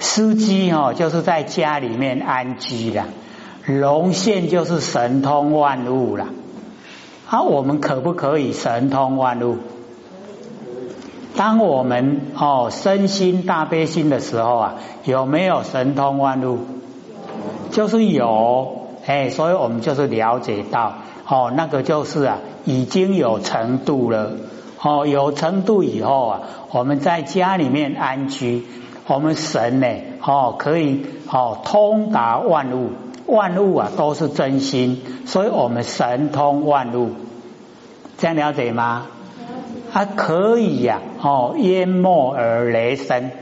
司机哦，就是在家里面安居了；龙现就是神通万物了。啊，我们可不可以神通万物？当我们哦身心大悲心的时候啊，有没有神通万物？就是有，哎，所以我们就是了解到，哦，那个就是啊，已经有程度了，哦，有程度以后啊，我们在家里面安居，我们神呢，哦，可以哦通达万物，万物啊都是真心，所以我们神通万物，这样了解吗？它可以呀，哦，淹没而雷声，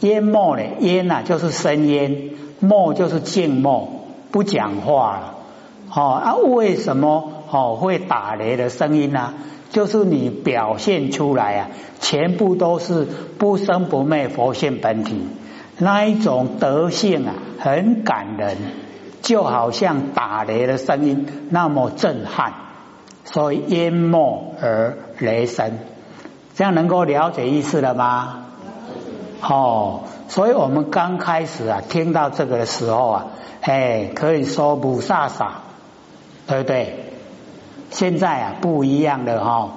淹没呢，淹呐就是生烟，默就是静默，不讲话了，哦啊，为什么哦会打雷的声音呢？就是你表现出来啊，全部都是不生不灭佛性本体那一种德性啊，很感人，就好像打雷的声音那么震撼。所以淹没而雷声，这样能够了解意思了吗？哦，所以我们刚开始啊，听到这个的时候啊，哎，可以说不飒飒，对不对？现在啊，不一样了哈，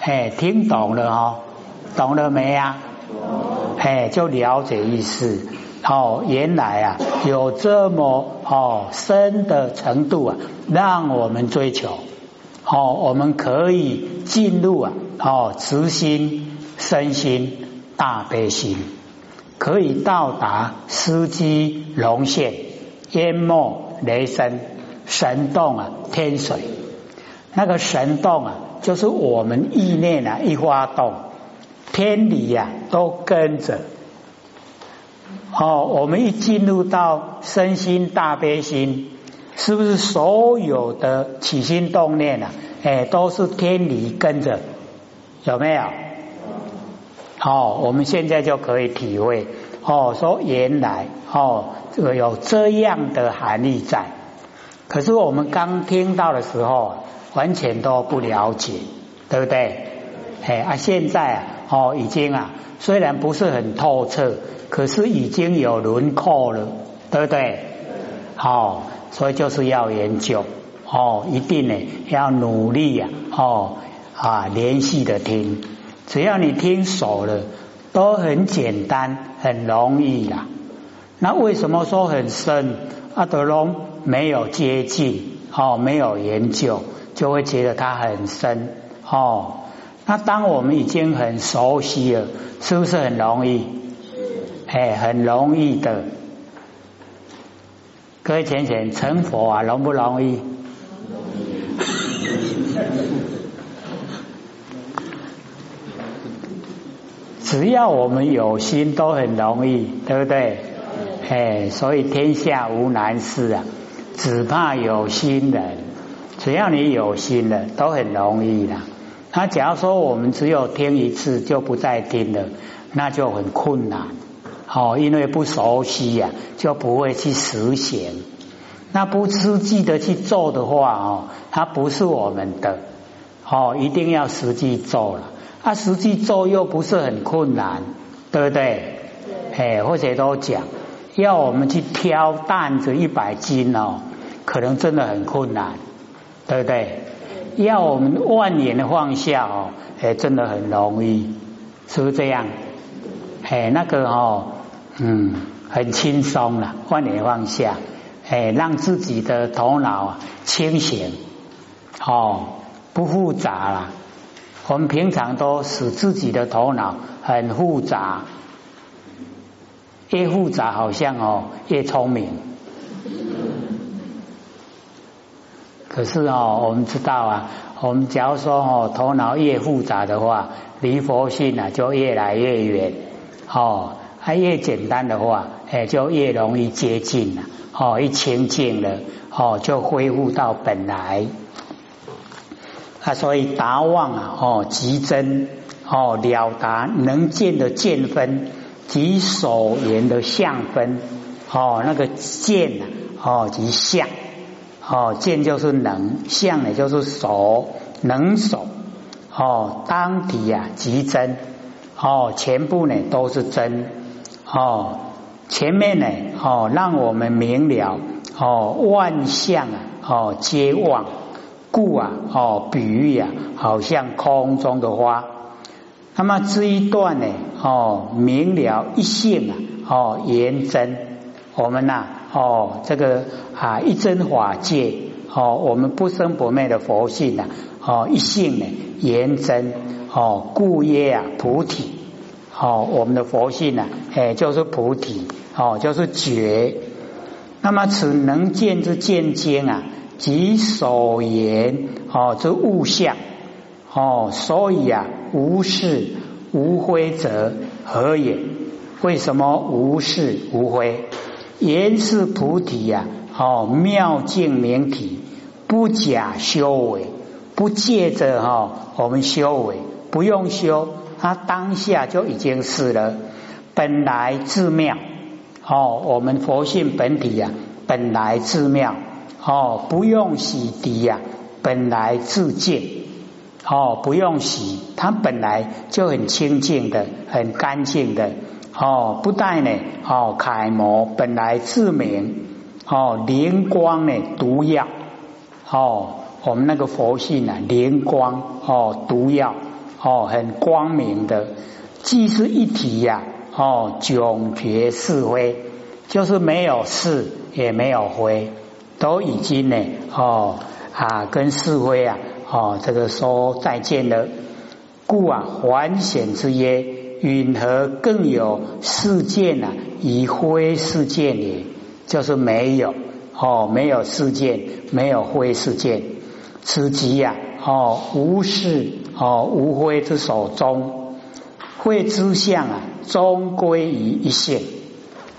哎，听懂了哈，懂了没啊？哎，就了解意思。哦，原来啊，有这么哦深的程度啊，让我们追求。哦，我们可以进入啊，哦，慈心、身心、大悲心，可以到达司机龙现、淹没雷声、神动啊，天水。那个神动啊，就是我们意念啊一发动，天理呀都跟着。哦，我们一进入到身心大悲心。是不是所有的起心动念啊，哎，都是天理跟着，有没有？哦，我们现在就可以体会哦，说原来哦，这个有这样的含义在。可是我们刚听到的时候，完全都不了解，对不对？哎啊，现在啊，哦，已经啊，虽然不是很透彻，可是已经有轮廓了，对不对？好。所以就是要研究哦，一定呢要努力呀哦啊连续的听，只要你听熟了，都很简单很容易啦。那为什么说很深？阿德隆没有接近哦，没有研究，就会觉得它很深哦。那当我们已经很熟悉了，是不是很容易？哎，很容易的。各位浅浅成佛啊，容不容易？只要我们有心，都很容易，对不对？哎，所以天下无难事啊，只怕有心人。只要你有心了，都很容易啦。那假如说我们只有听一次就不再听了，那就很困难。哦，因为不熟悉呀，就不会去实行。那不实际的去做的话，哦，它不是我们的。哦，一定要实际做了。啊，实际做又不是很困难，对不对？哎，或者都讲，要我们去挑担子一百斤哦，可能真的很困难，对不对？要我们万年的放下哦，哎，真的很容易，是不是这样？哎，那个哦。嗯，很轻松了，万年放下，哎，让自己的头脑清醒，哦，不复杂了。我们平常都使自己的头脑很复杂，越复杂好像哦越聪明。可是哦，我们知道啊，我们假如说哦头脑越复杂的话，离佛性啊就越来越远，哦。它越简单的话，哎，就越容易接近了。哦，一清净了，哦，就恢复到本来。啊，所以达望啊，哦，极真，哦，了达能见的见分及所言的相分，哦，那个见啊，哦，及相，哦，见就是能，相呢就是手，能手，哦，当体啊，极真，哦，全部呢都是真。哦，前面呢，哦，让我们明了，哦，万象啊，哦，皆妄，故啊，哦，比喻啊，好像空中的花。那么这一段呢，哦，明了一性啊，哦，言真，我们呐，哦，这个啊，一真法界，哦，我们不生不灭的佛性呐，哦，一性呢，言真，哦，故曰啊，菩提。哦，我们的佛性呢，哎，就是菩提，哦，就是觉。那么此能见之见经啊，即所言哦之物象，哦，所以啊，无事无灰则何也？为什么无事无灰？言是菩提呀，哦，妙境明体，不假修为，不借着哈我们修为，不用修。他当下就已经是了，本来自妙哦，我们佛性本体呀，本来自妙哦，不用洗涤呀，本来自净哦，不用洗，它本来就很清净的，很干净的哦，不带呢哦，楷模本来自明哦，灵光呢毒药哦，我们那个佛性啊，灵光哦，毒药。哦，很光明的，既是一体呀。哦，迥绝是非，就是没有是，也没有非，都已经呢。哦啊，跟是非啊，哦，这个说再见了。故啊，还显之曰：允何更有世界呢？以灰世界也，就是没有。哦，没有世界，没有灰世界，此即呀。哦，无事哦，无灰之手中，会之相啊，终归于一线。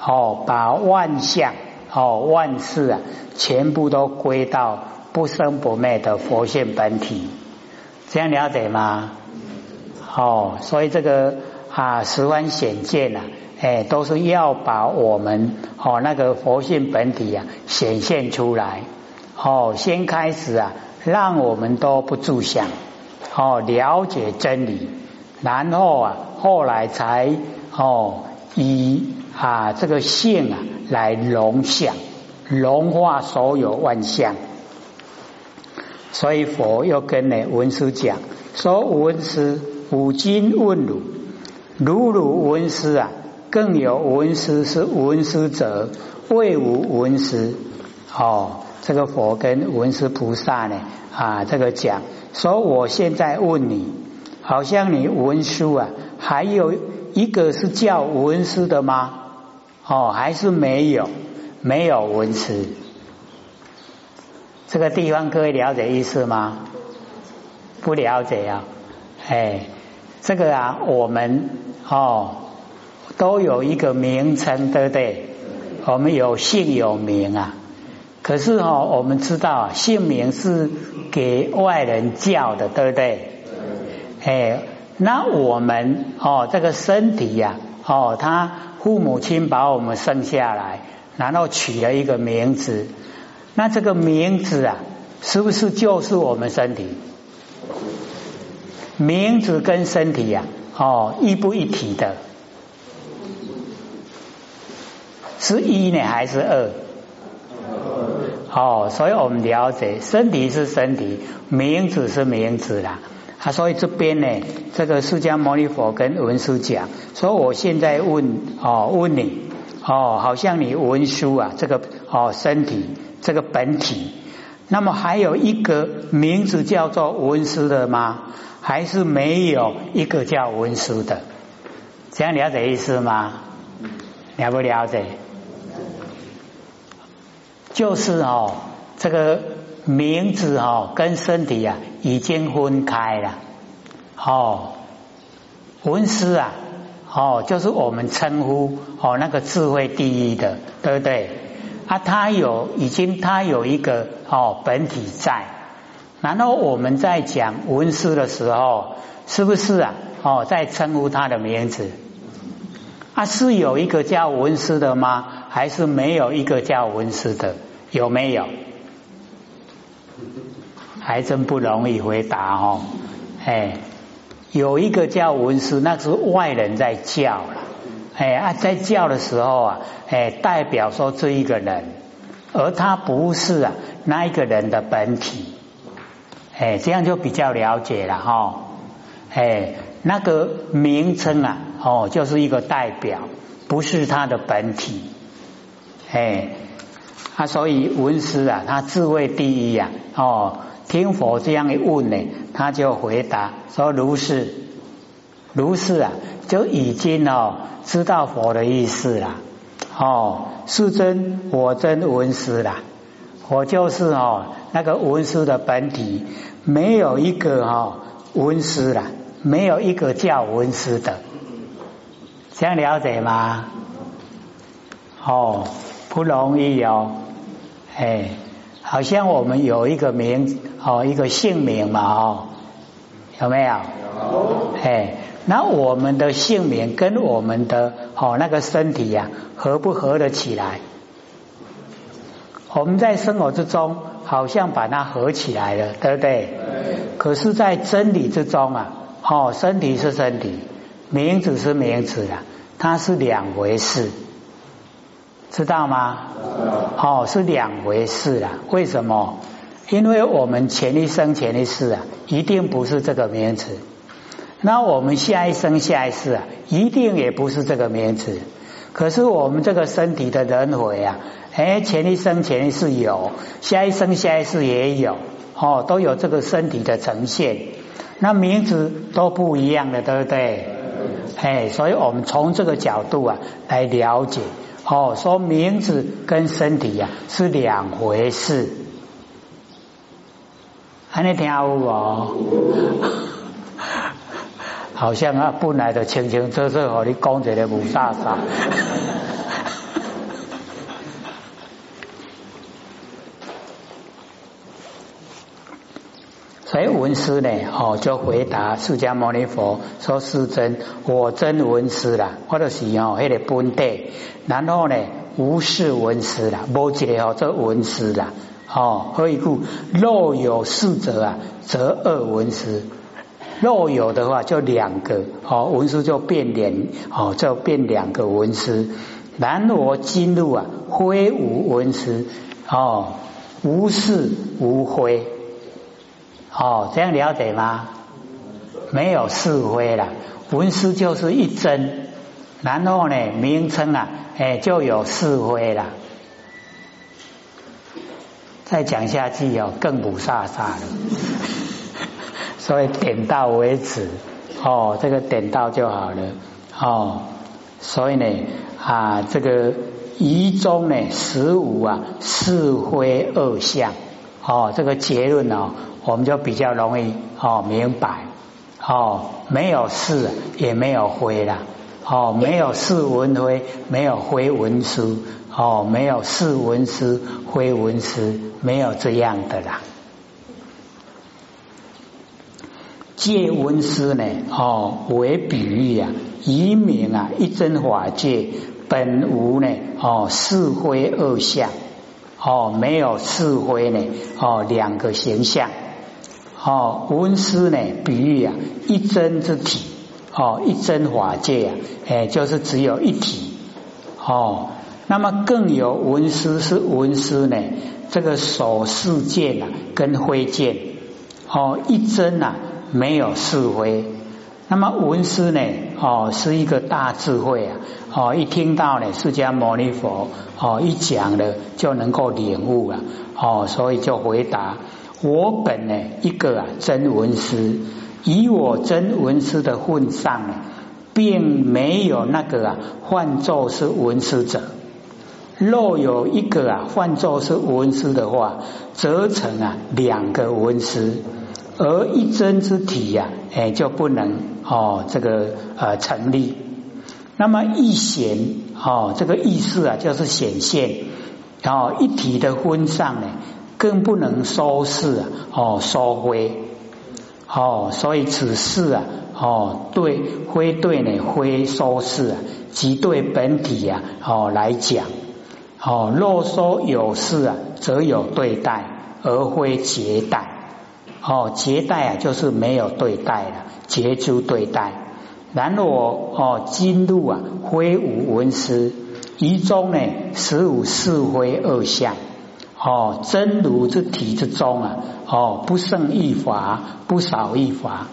哦，把万象哦，万事啊，全部都归到不生不灭的佛性本体，这样了解吗？哦，所以这个啊，十分显见呐，哎，都是要把我们哦那个佛性本体啊显现出来。哦，先开始啊。让我们都不住想，哦，了解真理，然后啊，后来才哦以啊这个性啊来融相，融化所有万象。所以佛又跟呢文师讲说：“文师五经问汝，如如文师啊，更有文师是文师者，未无文师。”哦。这个佛跟文殊菩萨呢啊，这个讲说，我现在问你，好像你文殊啊，还有一个是叫文师的吗？哦，还是没有？没有文师。这个地方各位了解意思吗？不了解啊？哎，这个啊，我们哦都有一个名称，对不对？我们有姓有名啊。可是哦，我们知道姓名是给外人叫的，对不对？哎，那我们哦，这个身体呀，哦，他父母亲把我们生下来，然后取了一个名字，那这个名字啊，是不是就是我们身体？名字跟身体呀，哦，一不一体的？是一呢，还是二？哦，所以我们了解身体是身体，名字是名字啦。啊，所以这边呢，这个释迦牟尼佛跟文殊讲，所以我现在问哦，问你哦，好像你文殊啊，这个哦身体这个本体，那么还有一个名字叫做文殊的吗？还是没有一个叫文殊的？这样了解意思吗？了不了解？就是哦，这个名字哦跟身体啊已经分开了哦。文师啊哦，就是我们称呼哦那个智慧第一的，对不对？啊，他有已经他有一个哦本体在，然后我们在讲文师的时候，是不是啊？哦，在称呼他的名字啊？是有一个叫文师的吗？还是没有一个叫文师的？有没有？还真不容易回答哦。哎，有一个叫文师，那是外人在叫了。哎啊，在叫的时候啊，哎，代表说这一个人，而他不是啊那一个人的本体，哎，这样就比较了解了哈，哎，那个名称啊，哦，就是一个代表，不是他的本体，哎，啊，所以文师啊，他智慧第一呀，哦，听佛这样一问呢，他就回答说如是，如是啊，就已经哦。知道佛的意思了，哦，是真我真文师了，我就是哦那个文师的本体，没有一个哈文师啦，没有一个叫文师的，这样了解吗？哦，不容易哦，哎，好像我们有一个名哦，一个姓名嘛哦，有没有？有，哎。那我们的姓名跟我们的哦那个身体呀合不合得起来？我们在生活之中好像把它合起来了，对不对？可是，在真理之中啊，哦，身体是身体，名字是名字啊，它是两回事，知道吗？哦，是两回事啊。为什么？因为我们前一生前一世啊，一定不是这个名词。那我们下一生下一世啊，一定也不是这个名字。可是我们这个身体的轮回啊，哎，前一生前一世有，下一生下一世也有，哦，都有这个身体的呈现。那名字都不一样的，对不对？哎，所以我们从这个角度啊来了解，哦，说名字跟身体呀是两回事。还能听我？好像啊，本来就清清楚楚和你讲一个无啥啥。所以文师呢，哦，就回答释迦牟尼佛说：“世尊，我真文师啦，或者是哦，迄个本地，然后呢，无是文师啦，无一个哦，做文师啦，哦，何以故？若有四者啊，则二文师。”若有的话，就两个哦，文书就变两哦，就变两个文师。然我今入啊，灰无文师哦，无是无灰哦，这样了解吗？没有是灰了，文书就是一真，然后呢，名称啊，哎，就有是灰了。再讲下去哦，更不飒飒了。所以点到为止，哦，这个点到就好了，哦，所以呢，啊，这个一中呢，十五啊，是非二相，哦，这个结论哦，我们就比较容易哦明白，哦，没有是也没有非啦，哦，没有是文非，没有非文书，哦，没有是文书非文书，没有这样的啦。借文思呢？哦，为比喻啊，以明啊，一真法界本无呢？哦，是非二相，哦，没有是非呢？哦，两个形象。哦，文思呢？比喻啊，一真之体。哦，一真法界啊，哎，就是只有一体。哦，那么更有文思是文思呢？这个手世见啊，跟灰剑。哦，一真啊。没有是非，那么文思呢？哦，是一个大智慧啊！哦，一听到呢，释迦牟尼佛哦一讲了，就能够领悟了哦，所以就回答：我本呢一个啊真文师，以我真文师的份上呢，并没有那个啊换作是文师者。若有一个啊换作是文师的话，则成啊两个文师。而一真之体呀，哎，就不能哦，这个呃成立。那么一显哦，这个意思啊，就是显现。然后一体的分上呢，更不能收拾啊，哦，收灰。哦，所以此事啊，哦，对灰对呢，灰收拾啊，即对本体呀，哦来讲，哦，若说有事啊，则有对待，而非结待。哦，结待啊，就是没有对待了，结诸对待。然我哦，今路啊，灰无文思，于中呢，十五是灰二相。哦，真如之体之中啊，哦，不胜一法，不少一法，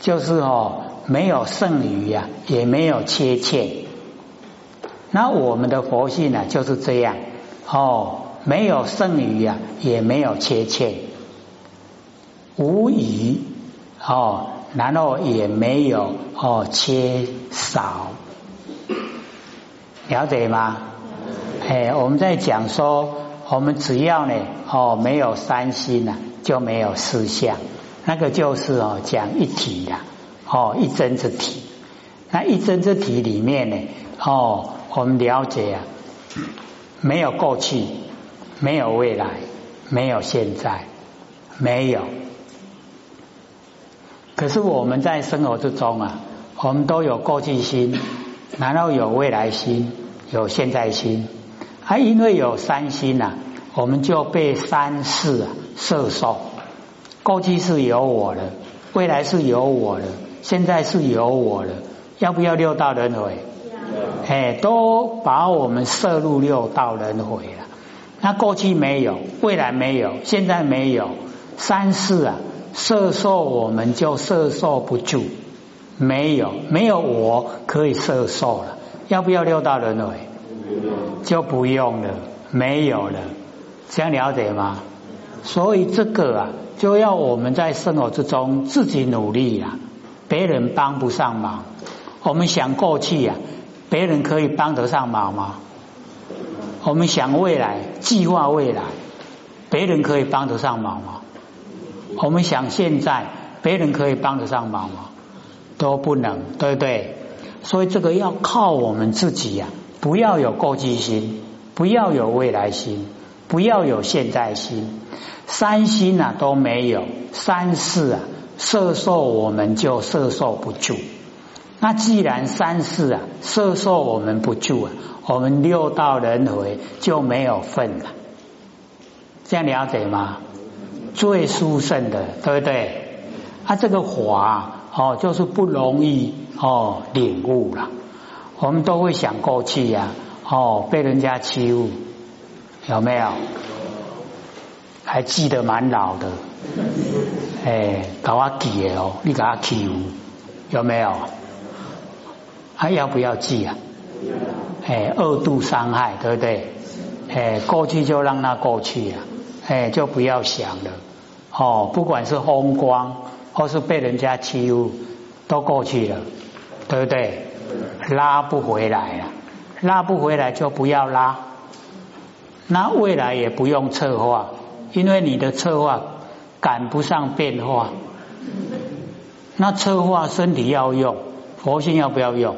就是哦，没有剩余呀，也没有缺欠。那我们的佛性呢，就是这样哦，没有剩余呀，也没有缺欠，无疑哦。然后也没有哦缺少，了解吗？哎，我们在讲说，我们只要呢哦没有三心呐，就没有四相，那个就是哦讲一体的哦一真之体。那一真之体里面呢哦，我们了解啊，没有过去，没有未来，没有现在，没有。可是我们在生活之中啊，我们都有过去心，然后有未来心，有现在心，还因为有三心呐，我们就被三世啊摄受。过去是有我的，未来是有我的，现在是有我的，要不要六道轮回？哎，都把我们摄入六道轮回了。那过去没有，未来没有，现在没有，三世啊。摄受我们就摄受不住，没有没有我可以摄受了，要不要六道轮回？就不用了，没有了，这样了解吗？所以这个啊，就要我们在生活之中自己努力啊，别人帮不上忙。我们想过去啊，别人可以帮得上忙吗？我们想未来，计划未来，别人可以帮得上忙吗？我们想现在别人可以帮得上忙吗？都不能，对不对？所以这个要靠我们自己呀！不要有过去心，不要有未来心，不要有现在心，三心啊都没有，三世啊摄受我们就摄受不住。那既然三世啊摄受我们不住啊，我们六道轮回就没有份了。这样了解吗？最殊胜的，对不对？啊，这个法哦，就是不容易哦领悟了。我们都会想过去呀，哦，被人家欺负，有没有？还记得蛮老的，哎，搞阿记哦，你搞阿欺负，有没有？还要不要记啊？哎，二度伤害，对不对？哎，过去就让它过去啊，哎，就不要想了。哦，不管是风光，或是被人家欺负，都过去了，对不对？拉不回来了，拉不回来就不要拉。那未来也不用策划，因为你的策划赶不上变化。那策划身体要用，佛性要不要用？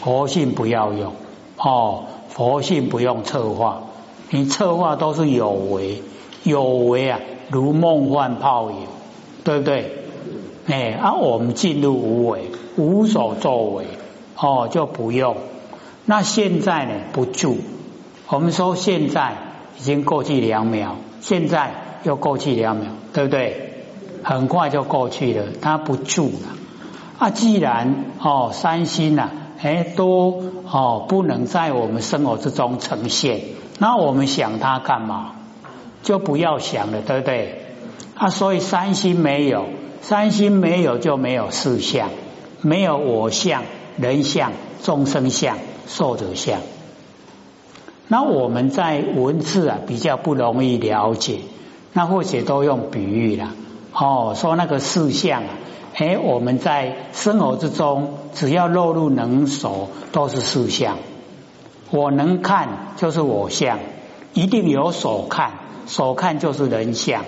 佛性不要用。哦，佛性不用策划，你策划都是有为，有为啊。如梦幻泡影，对不对？哎，啊，我们进入无为，无所作为，哦，就不用。那现在呢？不住。我们说现在已经过去两秒，现在又过去两秒，对不对？很快就过去了，它不住了。啊，既然哦，三心呐，哎，都哦不能在我们生活之中呈现，那我们想它干嘛？就不要想了，对不对？啊，所以三心没有，三心没有就没有四相，没有我相、人相、众生相、寿者相。那我们在文字啊比较不容易了解，那或许都用比喻了。哦，说那个四相啊，哎，我们在生活之中，只要落入能手，都是四相。我能看就是我相，一定有所看。所看就是人相，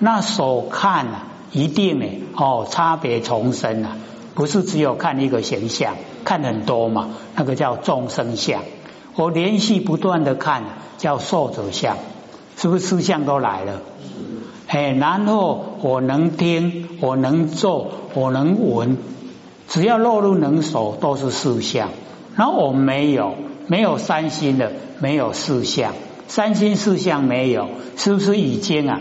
那所看啊，一定呢哦，差别重生啊，不是只有看一个形象，看很多嘛，那个叫众生相。我连续不断的看，叫受者相，是不是四相都来了？哎，然后我能听，我能做，我能闻，只要落入能手，都是四相。然后我没有，没有三心的，没有四相。三心四相没有，是不是已经啊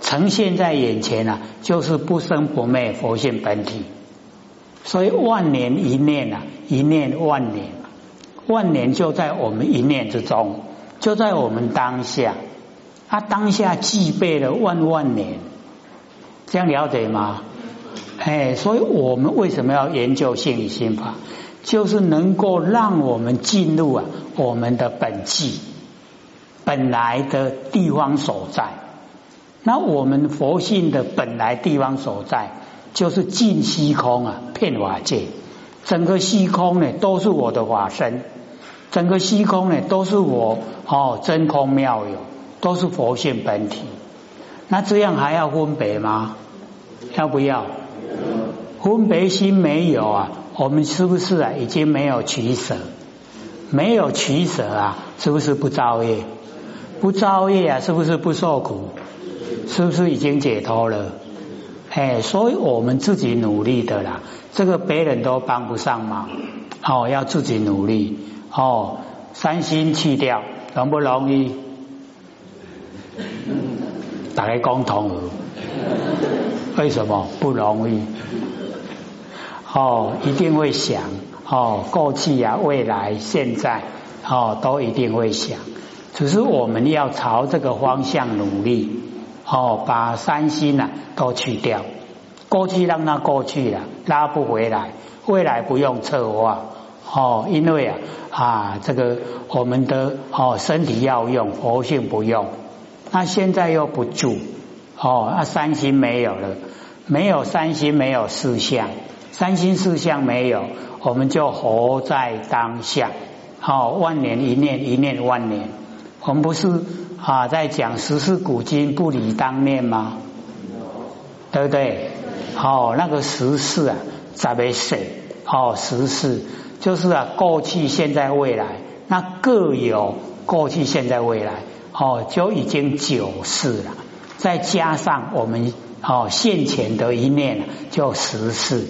呈现在眼前啊？就是不生不灭佛性本体。所以万年一念啊，一念万年，万年就在我们一念之中，就在我们当下。他当下具备了万万年，这样了解吗？哎，所以我们为什么要研究心理心法？就是能够让我们进入啊我们的本际本来的地方所在。那我们佛性的本来地方所在，就是尽虚空啊，遍法界，整个虚空呢都是我的法身，整个虚空呢都是我哦真空妙有。都是佛性本体，那这样还要分别吗？要不要？分别心没有啊？我们是不是啊？已经没有取舍，没有取舍啊？是不是不造业？不造业啊？是不是不受苦？是不是已经解脱了？哎，所以我们自己努力的啦，这个别人都帮不上忙哦，要自己努力哦。三心去掉容不容易？打开共同为什么不容易？哦，一定会想哦，过去啊、未来、现在哦，都一定会想。只是我们要朝这个方向努力哦，把三心呐都去掉。过去让它过去了，拉不回来；未来不用策划哦，因为啊啊，这个我们的哦身体要用，活性不用。那现在又不住哦，那三心没有了，没有三心，没有四相，三心四相没有，我们就活在当下。好，万年一念，一念万年。我们不是啊，在讲十四古今不离当面吗？对不对？好，那个十四啊，咋没死？哦，十四就是啊，过去、现在、未来，那各有过去、现在、未来。哦，就已经九世了，再加上我们哦现前的一念，就十世。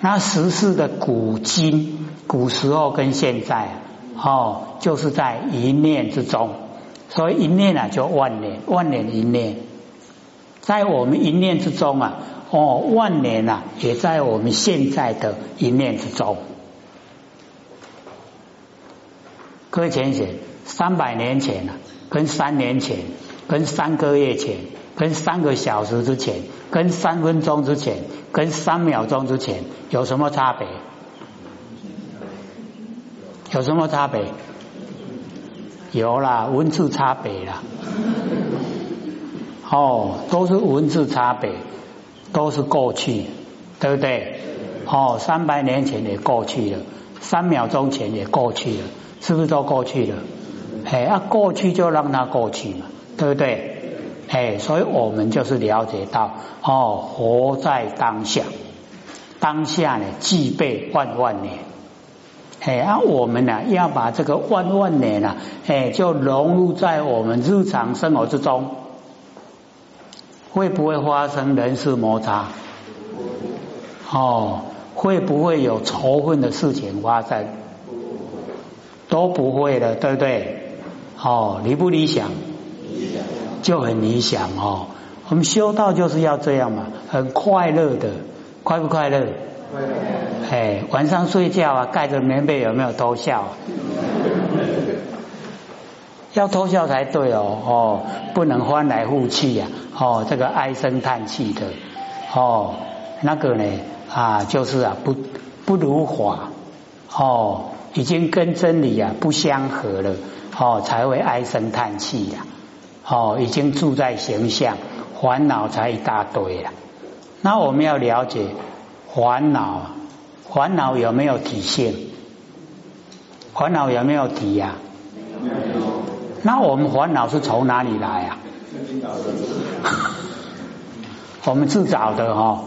那十世的古今，古时候跟现在哦，就是在一念之中。所以一念啊，就万年，万年一念，在我们一念之中啊，哦，万年啊，也在我们现在的一念之中。各位浅显，三百年前呢？跟三年前，跟三个月前，跟三个小时之前，跟三分钟之前，跟三秒钟之前，有什么差别？有什么差别？有啦，文字差别啦。哦，都是文字差别，都是过去，对不对？哦，三百年前也过去了，三秒钟前也过去了，是不是都过去了？哎，啊，过去就让它过去嘛，对不对？哎，所以我们就是了解到，哦，活在当下，当下呢，具备万万年。哎，啊，我们呢要把这个万万年呢，哎，就融入在我们日常生活之中，会不会发生人事摩擦？哦，会不会有仇恨的事情发生？都不会的，对不对？哦，理不理想？就很理想哦。我们修道就是要这样嘛，很快乐的，快不快乐？快乐。哎，晚上睡觉啊，盖着棉被有没有偷笑？要偷笑才对哦，哦，不能翻来覆去呀，哦，这个唉声叹气的，哦，那个呢啊，就是啊，不不如法，哦，已经跟真理啊不相合了。哦，才会唉声叹气呀！哦，已经住在形象，烦恼才一大堆了。那我们要了解烦恼，烦恼有没有体现？烦恼有没有体呀？那我们烦恼是从哪里来啊？我们自找的哈，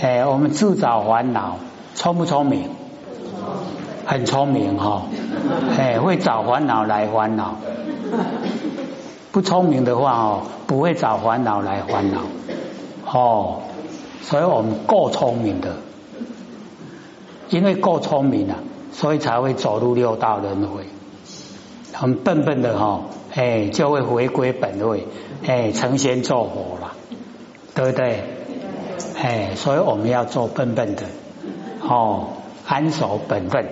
哎，我们自找烦恼，聪不聪明？很聪明哈，哎，会找烦恼来烦恼。不聪明的话哦，不会找烦恼来烦恼。哦，所以我们够聪明的，因为够聪明了，所以才会走入六道轮回。很笨笨的哈，哎，就会回归本位，哎，成仙做佛了，对不对？哎，所以我们要做笨笨的。哦，安守本分，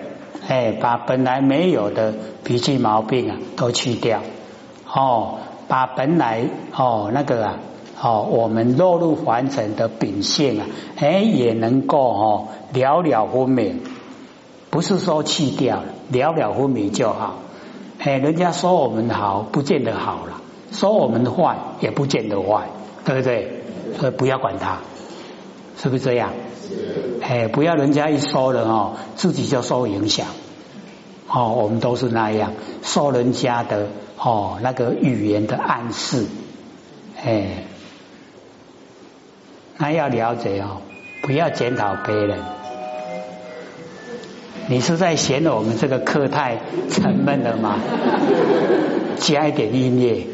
哎，把本来没有的脾气毛病啊都去掉，哦，把本来哦那个啊，哦我们落入凡尘的秉性啊，哎也能够哦了了分明，不是说去掉了，了了分明就好。哎，人家说我们好，不见得好了；说我们坏，也不见得坏，对不对？所以不要管他，是不是这样？哎，不要人家一说了哦，自己就受影响。哦，我们都是那样，受人家的哦那个语言的暗示。哎，那要了解哦，不要检讨别人。你是在嫌我们这个课太沉闷了吗？加一点音乐。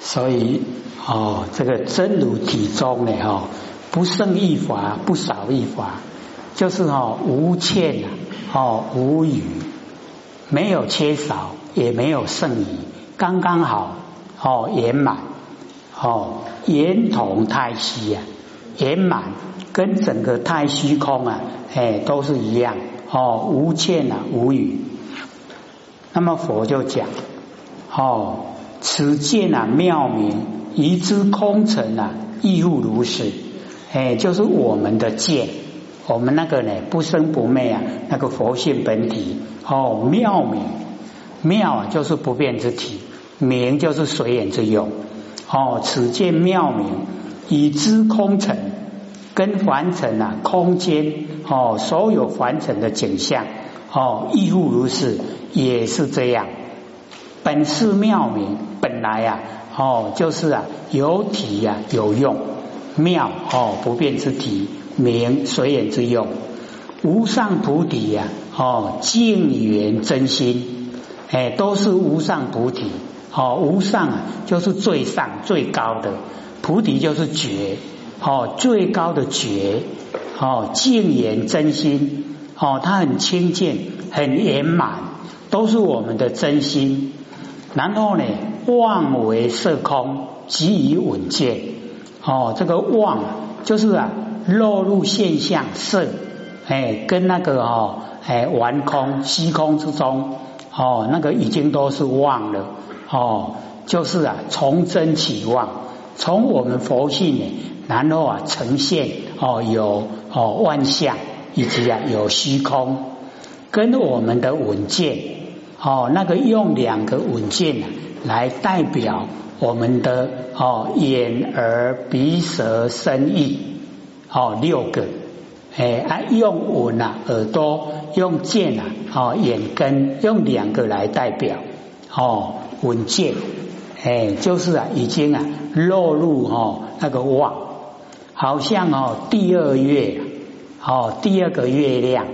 所以哦，这个真如体中呢，哈，不胜一法，不少一法，就是哦无欠啊哦无余，没有缺少，也没有剩余，刚刚好哦圆满哦圆同太虚啊，圆满跟整个太虚空啊，哎都是一样哦无欠啊无余。那么佛就讲哦。此见啊妙明，一之空尘啊，亦复如是。哎，就是我们的见，我们那个呢不生不灭啊，那个佛性本体哦，妙明妙啊，就是不变之体，明就是随缘之用哦。此见妙明，以知空尘跟凡尘啊，空间哦，所有凡尘的景象哦，亦复如是，也是这样。本是妙明，本来呀，哦，就是啊，有体呀，有用，妙哦，不变之体，明随缘之用，无上菩提呀，哦，净缘真心，哎，都是无上菩提，哦，无上啊，就是最上最高的菩提，就是觉，哦，最高的觉，哦，净缘真心，哦，它很清净，很圆满，都是我们的真心。然后呢，妄为色空，即以稳健。哦，这个妄就是啊，落入现象色，哎，跟那个哦，哎，完空虚空之中，哦，那个已经都是妄了。哦，就是啊，从真起妄，从我们佛性呢，然后啊，呈现哦，有哦万象，以及啊，有虚空，跟我们的稳健。哦，那个用两个稳件来代表我们的哦眼耳鼻舌身意哦六个哎啊用稳啊耳朵用剑啊哦眼根用两个来代表哦稳健哎就是啊已经啊落入哦那个望，好像哦第二月哦第二个月亮，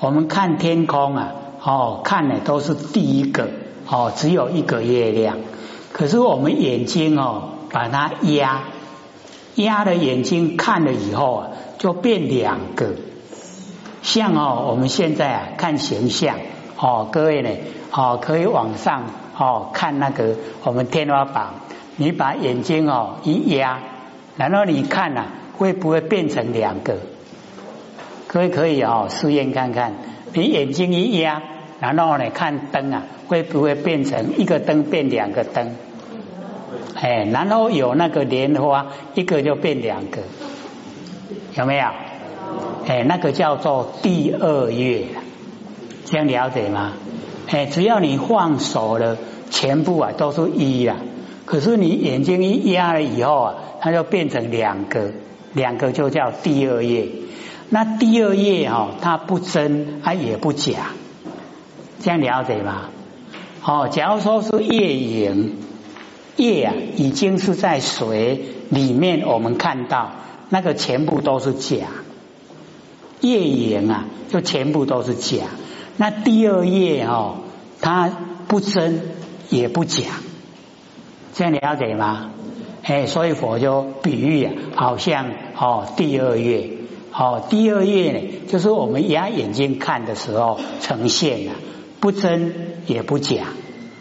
我们看天空啊。哦，看的都是第一个哦，只有一个月亮。可是我们眼睛哦，把它压压的眼睛看了以后啊，就变两个。像哦，我们现在啊看形象哦，各位呢哦，可以往上哦看那个我们天花板，你把眼睛哦一压，然后你看呐，会不会变成两个？各位可以哦试验看看，你眼睛一压。然后呢，看灯啊，会不会变成一个灯变两个灯？哎，然后有那个莲花，一个就变两个，有没有？哎，那个叫做第二月，这样了解吗？哎，只要你放手了，全部啊都是一呀。可是你眼睛一压了以后啊，它就变成两个，两个就叫第二页。那第二页哈，它不真，它也不假。这样了解吗？哦，假如说是夜影，夜啊，已经是在水里面，我们看到那个全部都是假。夜影啊，就全部都是假。那第二页哦，它不真也不假。这样了解吗？哎，所以佛就比喻啊，好像哦，第二页哦，第二页呢，就是我们压眼睛看的时候呈现了，不真也不假，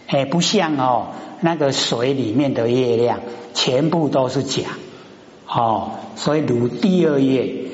哎，不像哦那个水里面的月亮，全部都是假。哦，所以如第二页